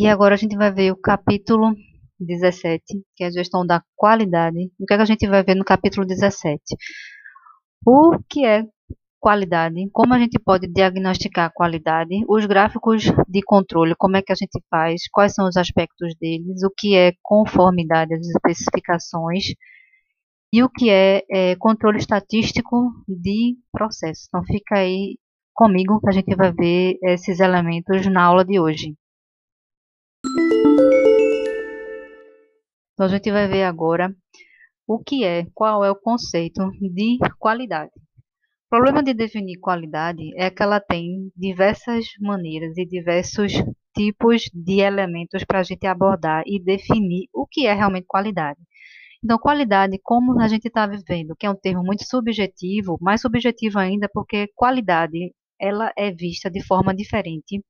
E agora a gente vai ver o capítulo 17, que é a gestão da qualidade. O que, é que a gente vai ver no capítulo 17? O que é qualidade, como a gente pode diagnosticar a qualidade, os gráficos de controle, como é que a gente faz, quais são os aspectos deles, o que é conformidade às especificações e o que é, é controle estatístico de processo. Então fica aí comigo que a gente vai ver esses elementos na aula de hoje. Então a gente vai ver agora o que é, qual é o conceito de qualidade. O problema de definir qualidade é que ela tem diversas maneiras e diversos tipos de elementos para a gente abordar e definir o que é realmente qualidade. Então, qualidade, como a gente está vivendo, que é um termo muito subjetivo, mais subjetivo ainda porque qualidade ela é vista de forma diferente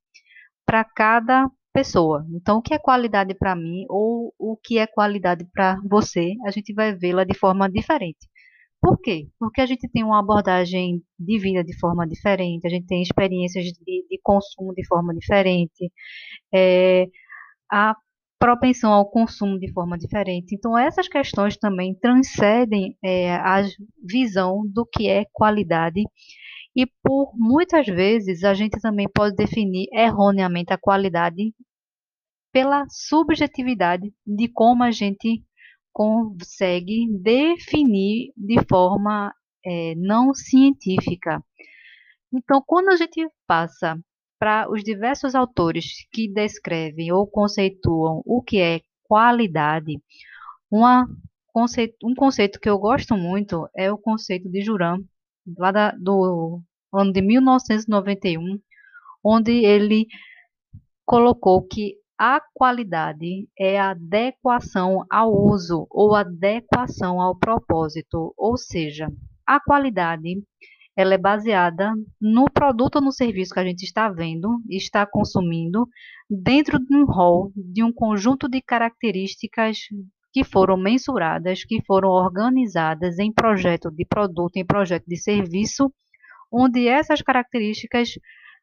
para cada pessoa. Então, o que é qualidade para mim ou o que é qualidade para você, a gente vai vê-la de forma diferente. Por quê? Porque a gente tem uma abordagem de vida de forma diferente, a gente tem experiências de, de consumo de forma diferente, é, a propensão ao consumo de forma diferente. Então, essas questões também transcendem é, a visão do que é qualidade e por muitas vezes a gente também pode definir erroneamente a qualidade pela subjetividade de como a gente consegue definir de forma é, não científica. Então, quando a gente passa para os diversos autores que descrevem ou conceituam o que é qualidade, uma um conceito que eu gosto muito é o conceito de Juran, lá da, do ano de 1991, onde ele colocou que a qualidade é a adequação ao uso ou adequação ao propósito, ou seja, a qualidade ela é baseada no produto ou no serviço que a gente está vendo está consumindo dentro de um rol de um conjunto de características que foram mensuradas, que foram organizadas em projeto de produto, em projeto de serviço, onde essas características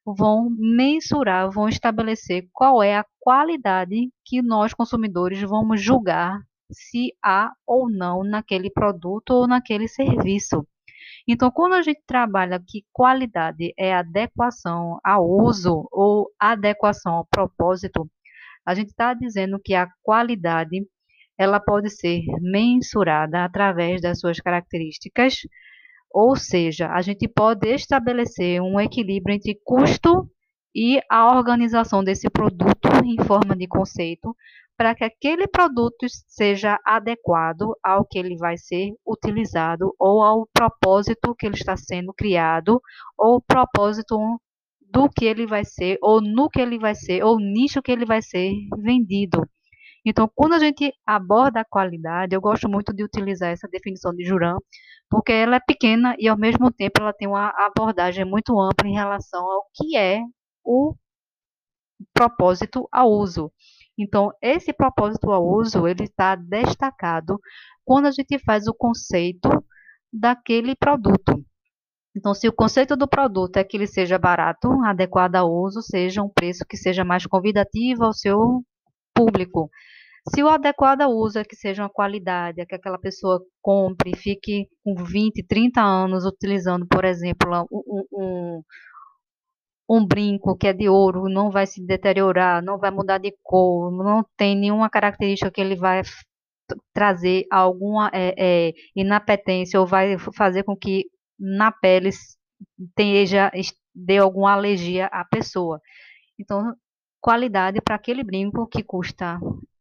vão mensurar, vão estabelecer qual é a qualidade que nós consumidores vamos julgar se há ou não naquele produto ou naquele serviço. Então, quando a gente trabalha que qualidade é adequação ao uso ou adequação ao propósito, a gente está dizendo que a qualidade ela pode ser mensurada através das suas características ou seja, a gente pode estabelecer um equilíbrio entre custo e a organização desse produto em forma de conceito para que aquele produto seja adequado ao que ele vai ser utilizado ou ao propósito que ele está sendo criado ou propósito do que ele vai ser ou no que ele vai ser ou nicho que ele vai ser vendido. Então, quando a gente aborda a qualidade, eu gosto muito de utilizar essa definição de Juran, porque ela é pequena e, ao mesmo tempo, ela tem uma abordagem muito ampla em relação ao que é o propósito ao uso. Então, esse propósito ao uso, ele está destacado quando a gente faz o conceito daquele produto. Então, se o conceito do produto é que ele seja barato, adequado ao uso, seja um preço que seja mais convidativo ao seu público. Se o adequado uso é que seja uma qualidade, é que aquela pessoa compre e fique com 20, 30 anos utilizando, por exemplo, um, um, um brinco que é de ouro, não vai se deteriorar, não vai mudar de cor, não tem nenhuma característica que ele vai trazer alguma é, é, inapetência ou vai fazer com que na pele tenha, dê alguma alergia à pessoa. Então, qualidade para aquele brinco que custa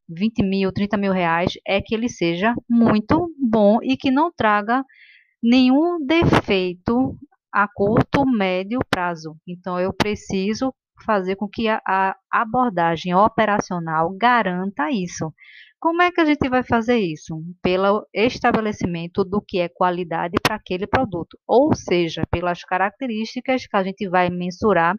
20 mil, 30 mil reais, é que ele seja muito bom e que não traga nenhum defeito a curto, médio prazo. Então, eu preciso fazer com que a, a abordagem operacional garanta isso. Como é que a gente vai fazer isso? Pelo estabelecimento do que é qualidade para aquele produto, ou seja, pelas características que a gente vai mensurar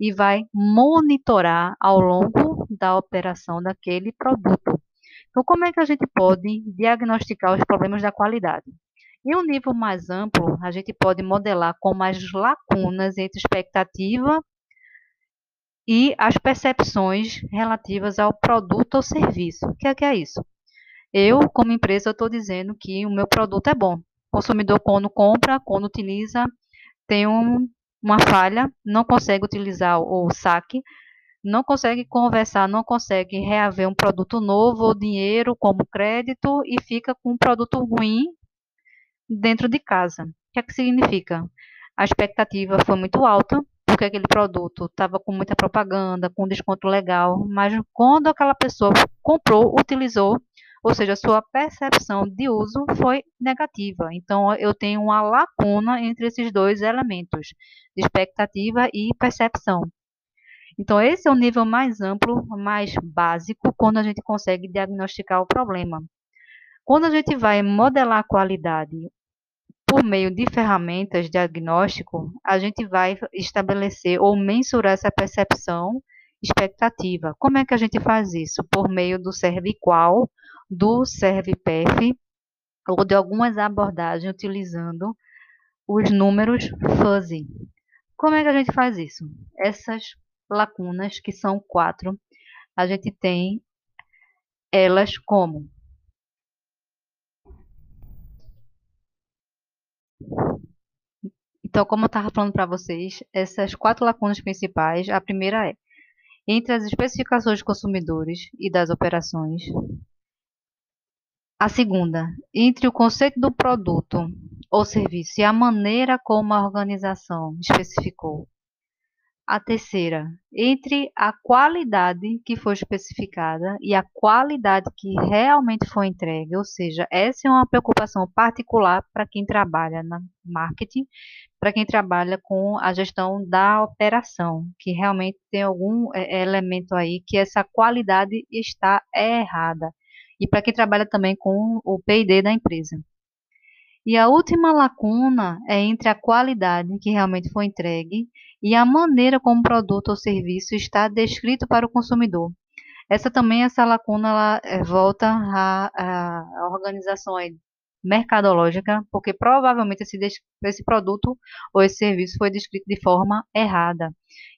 e vai monitorar ao longo da operação daquele produto. Então, como é que a gente pode diagnosticar os problemas da qualidade? Em um nível mais amplo, a gente pode modelar como as lacunas entre expectativa e as percepções relativas ao produto ou serviço. O que é, que é isso? Eu, como empresa, estou dizendo que o meu produto é bom. O consumidor, quando compra, quando utiliza, tem um, uma falha, não consegue utilizar o saque, não consegue conversar, não consegue reaver um produto novo ou dinheiro como crédito e fica com um produto ruim dentro de casa. O que é que significa? A expectativa foi muito alta, porque aquele produto estava com muita propaganda, com desconto legal, mas quando aquela pessoa comprou, utilizou, ou seja, sua percepção de uso foi negativa. Então, eu tenho uma lacuna entre esses dois elementos, expectativa e percepção. Então, esse é o nível mais amplo, mais básico, quando a gente consegue diagnosticar o problema. Quando a gente vai modelar a qualidade por meio de ferramentas de diagnóstico, a gente vai estabelecer ou mensurar essa percepção expectativa. Como é que a gente faz isso? Por meio do ServiQual, do ServiPef ou de algumas abordagens utilizando os números fuzzy. Como é que a gente faz isso? Essas lacunas, que são quatro, a gente tem elas como Então, como eu estava falando para vocês, essas quatro lacunas principais, a primeira é entre as especificações dos consumidores e das operações. A segunda, entre o conceito do produto ou serviço e a maneira como a organização especificou. A terceira, entre a qualidade que foi especificada e a qualidade que realmente foi entregue, ou seja, essa é uma preocupação particular para quem trabalha na marketing, para quem trabalha com a gestão da operação, que realmente tem algum é, elemento aí que essa qualidade está errada. E para quem trabalha também com o P&D da empresa. E a última lacuna é entre a qualidade que realmente foi entregue e a maneira como o produto ou serviço está descrito para o consumidor. Essa também, essa lacuna, ela é, volta à, à organização mercadológica, porque provavelmente esse, esse produto ou esse serviço foi descrito de forma errada.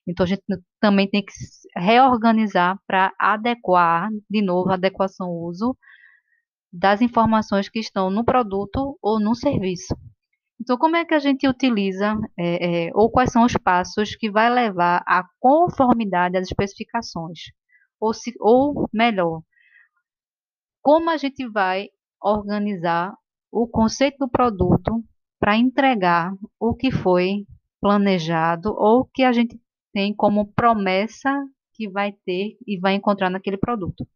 Então, a gente também tem que reorganizar para adequar, de novo, adequação uso das informações que estão no produto ou no serviço. Então, como é que a gente utiliza, é, é, ou quais são os passos que vai levar à conformidade às especificações? Ou, se, ou melhor, como a gente vai organizar o conceito do produto para entregar o que foi planejado ou que a gente tem como promessa que vai ter e vai encontrar naquele produto.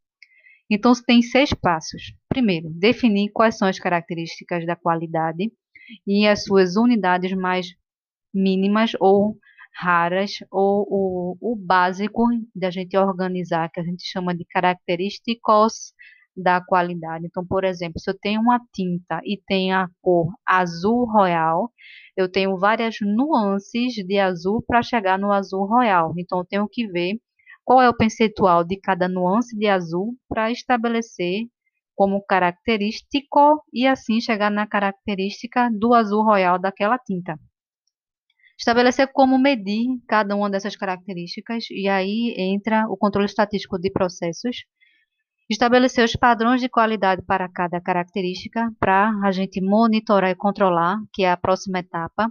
Então, tem seis passos. Primeiro, definir quais são as características da qualidade e as suas unidades mais mínimas ou raras, ou o, o básico da gente organizar, que a gente chama de características da qualidade. Então, por exemplo, se eu tenho uma tinta e tem a cor azul royal, eu tenho várias nuances de azul para chegar no azul royal. Então, eu tenho que ver qual é o percentual de cada nuance de azul para estabelecer como característico e assim chegar na característica do azul royal daquela tinta. Estabelecer como medir cada uma dessas características e aí entra o controle estatístico de processos. Estabelecer os padrões de qualidade para cada característica para a gente monitorar e controlar, que é a próxima etapa.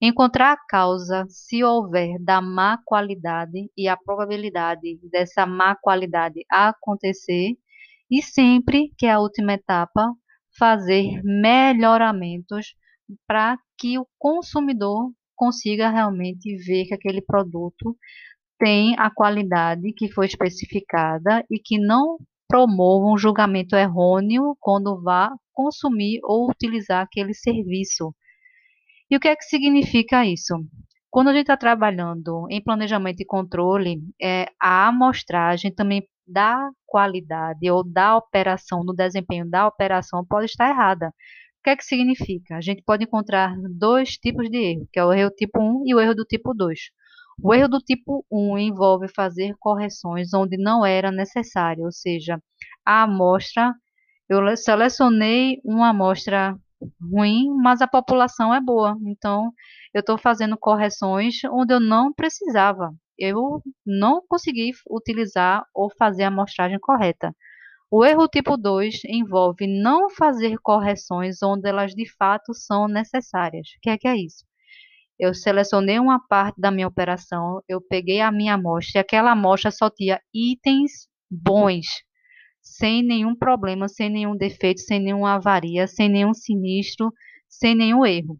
Encontrar a causa, se houver, da má qualidade e a probabilidade dessa má qualidade acontecer. E sempre, que é a última etapa, fazer melhoramentos para que o consumidor consiga realmente ver que aquele produto tem a qualidade que foi especificada e que não promova um julgamento errôneo quando vá consumir ou utilizar aquele serviço. E o que é que significa isso? Quando a gente está trabalhando em planejamento e controle, é, a amostragem também da qualidade ou da operação, do desempenho da operação pode estar errada. O que é que significa? A gente pode encontrar dois tipos de erro, que é o erro tipo 1 e o erro do tipo 2. O erro do tipo 1 envolve fazer correções onde não era necessário, ou seja, a amostra, eu selecionei uma amostra ruim, mas a população é boa. Então, eu estou fazendo correções onde eu não precisava. eu não consegui utilizar ou fazer a amostragem correta. O erro tipo 2 envolve não fazer correções onde elas de fato são necessárias. O que é que é isso? Eu selecionei uma parte da minha operação, eu peguei a minha amostra e aquela amostra só tinha itens bons, sem nenhum problema, sem nenhum defeito, sem nenhuma avaria, sem nenhum sinistro, sem nenhum erro.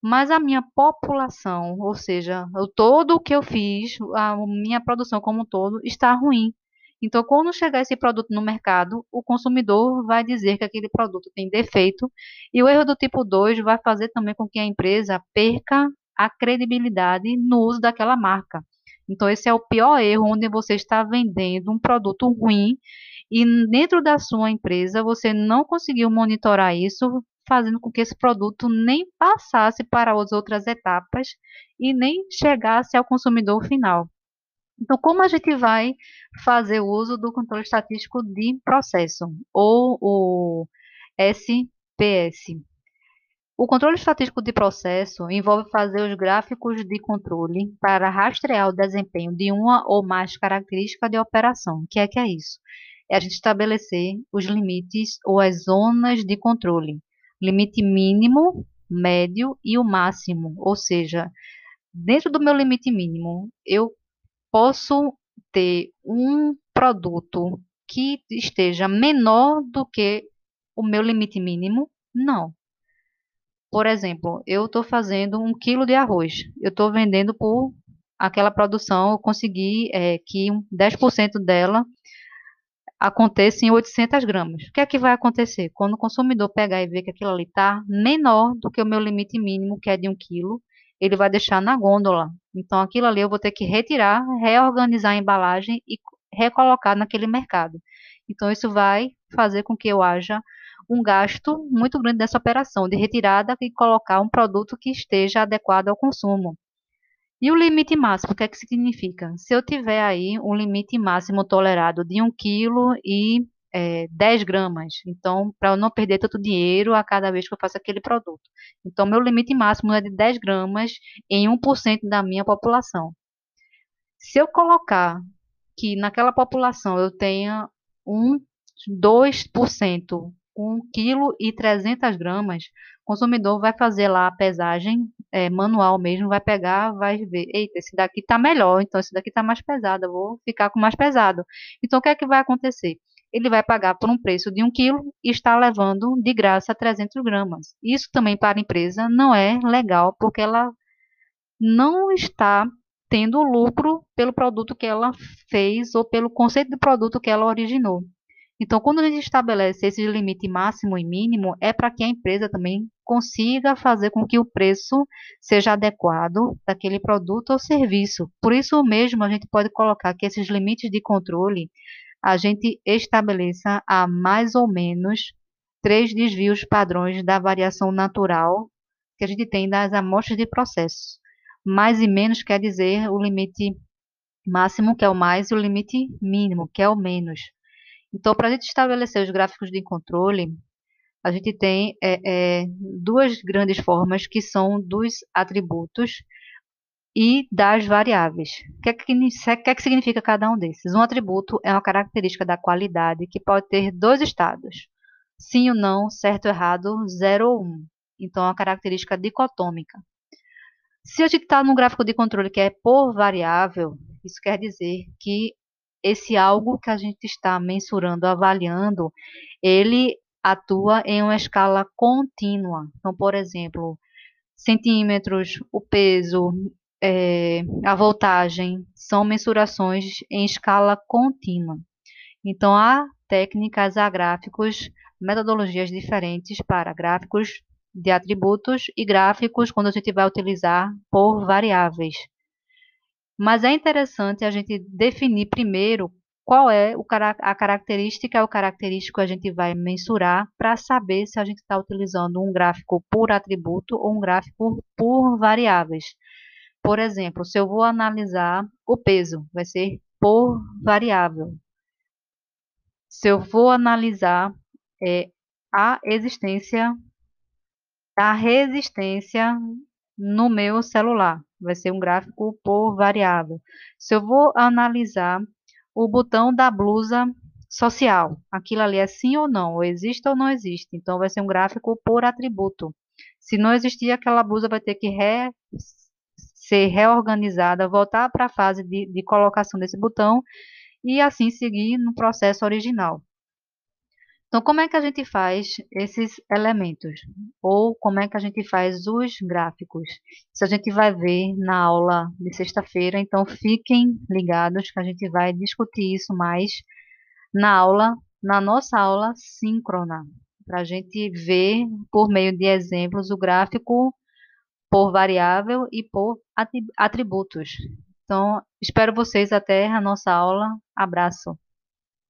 Mas a minha população, ou seja, o todo o que eu fiz, a minha produção como um todo, está ruim. Então, quando chegar esse produto no mercado, o consumidor vai dizer que aquele produto tem defeito, e o erro do tipo 2 vai fazer também com que a empresa perca a credibilidade no uso daquela marca. Então, esse é o pior erro, onde você está vendendo um produto ruim e dentro da sua empresa você não conseguiu monitorar isso, fazendo com que esse produto nem passasse para as outras etapas e nem chegasse ao consumidor final. Então, como a gente vai fazer uso do controle estatístico de processo, ou o SPS? O controle estatístico de processo envolve fazer os gráficos de controle para rastrear o desempenho de uma ou mais características de operação. O que é que é isso? É a gente estabelecer os limites ou as zonas de controle. Limite mínimo, médio e o máximo. Ou seja, dentro do meu limite mínimo, eu posso ter um produto que esteja menor do que o meu limite mínimo? Não. Por exemplo, eu estou fazendo um quilo de arroz. Eu estou vendendo por aquela produção, eu consegui é, que 10% dela aconteça em 800 gramas. O que é que vai acontecer? Quando o consumidor pegar e ver que aquilo ali está menor do que o meu limite mínimo, que é de 1 quilo, ele vai deixar na gôndola. Então, aquilo ali eu vou ter que retirar, reorganizar a embalagem e recolocar naquele mercado. Então, isso vai fazer com que eu haja um gasto muito grande dessa operação de retirada e colocar um produto que esteja adequado ao consumo. E o limite máximo, o que é que significa? Se eu tiver aí um limite máximo tolerado de 1 kg e é, 10 gramas, então, para eu não perder tanto dinheiro a cada vez que eu faço aquele produto. Então, meu limite máximo é de 10 gramas em 1% da minha população. Se eu colocar que naquela população eu tenha um 2%, 1 kg e 300 gramas, o consumidor vai fazer lá a pesagem é, manual mesmo, vai pegar, vai ver, eita, esse daqui está melhor, então esse daqui está mais pesado, eu vou ficar com mais pesado. Então, o que é que vai acontecer? Ele vai pagar por um preço de 1 kg e está levando de graça 300 gramas. Isso também para a empresa não é legal, porque ela não está tendo lucro pelo produto que ela fez ou pelo conceito de produto que ela originou. Então, quando a gente estabelece esse limite máximo e mínimo, é para que a empresa também consiga fazer com que o preço seja adequado daquele produto ou serviço. Por isso mesmo, a gente pode colocar que esses limites de controle a gente estabeleça a mais ou menos três desvios padrões da variação natural que a gente tem das amostras de processo. Mais e menos quer dizer o limite máximo, que é o mais, e o limite mínimo, que é o menos. Então, para a gente estabelecer os gráficos de controle, a gente tem é, é, duas grandes formas que são dos atributos e das variáveis. O que, é que, que, é que significa cada um desses? Um atributo é uma característica da qualidade que pode ter dois estados, sim ou não, certo ou errado, zero ou um. Então, é uma característica dicotômica. Se a gente está num gráfico de controle que é por variável, isso quer dizer que esse algo que a gente está mensurando, avaliando, ele atua em uma escala contínua. Então, por exemplo, centímetros, o peso, é, a voltagem, são mensurações em escala contínua. Então, há técnicas, há gráficos, metodologias diferentes para gráficos de atributos e gráficos quando a gente vai utilizar por variáveis. Mas é interessante a gente definir primeiro qual é a característica, o característico que a gente vai mensurar para saber se a gente está utilizando um gráfico por atributo ou um gráfico por variáveis. Por exemplo, se eu vou analisar o peso, vai ser por variável. Se eu vou analisar é, a existência, a resistência no meu celular. Vai ser um gráfico por variável. Se eu vou analisar o botão da blusa social, aquilo ali é sim ou não, ou existe ou não existe. Então, vai ser um gráfico por atributo. Se não existir, aquela blusa vai ter que re, ser reorganizada, voltar para a fase de, de colocação desse botão e assim seguir no processo original. Então, como é que a gente faz esses elementos? Ou como é que a gente faz os gráficos? Isso a gente vai ver na aula de sexta-feira, então fiquem ligados que a gente vai discutir isso mais na aula, na nossa aula síncrona, para a gente ver por meio de exemplos o gráfico por variável e por atributos. Então, espero vocês até a nossa aula. Abraço.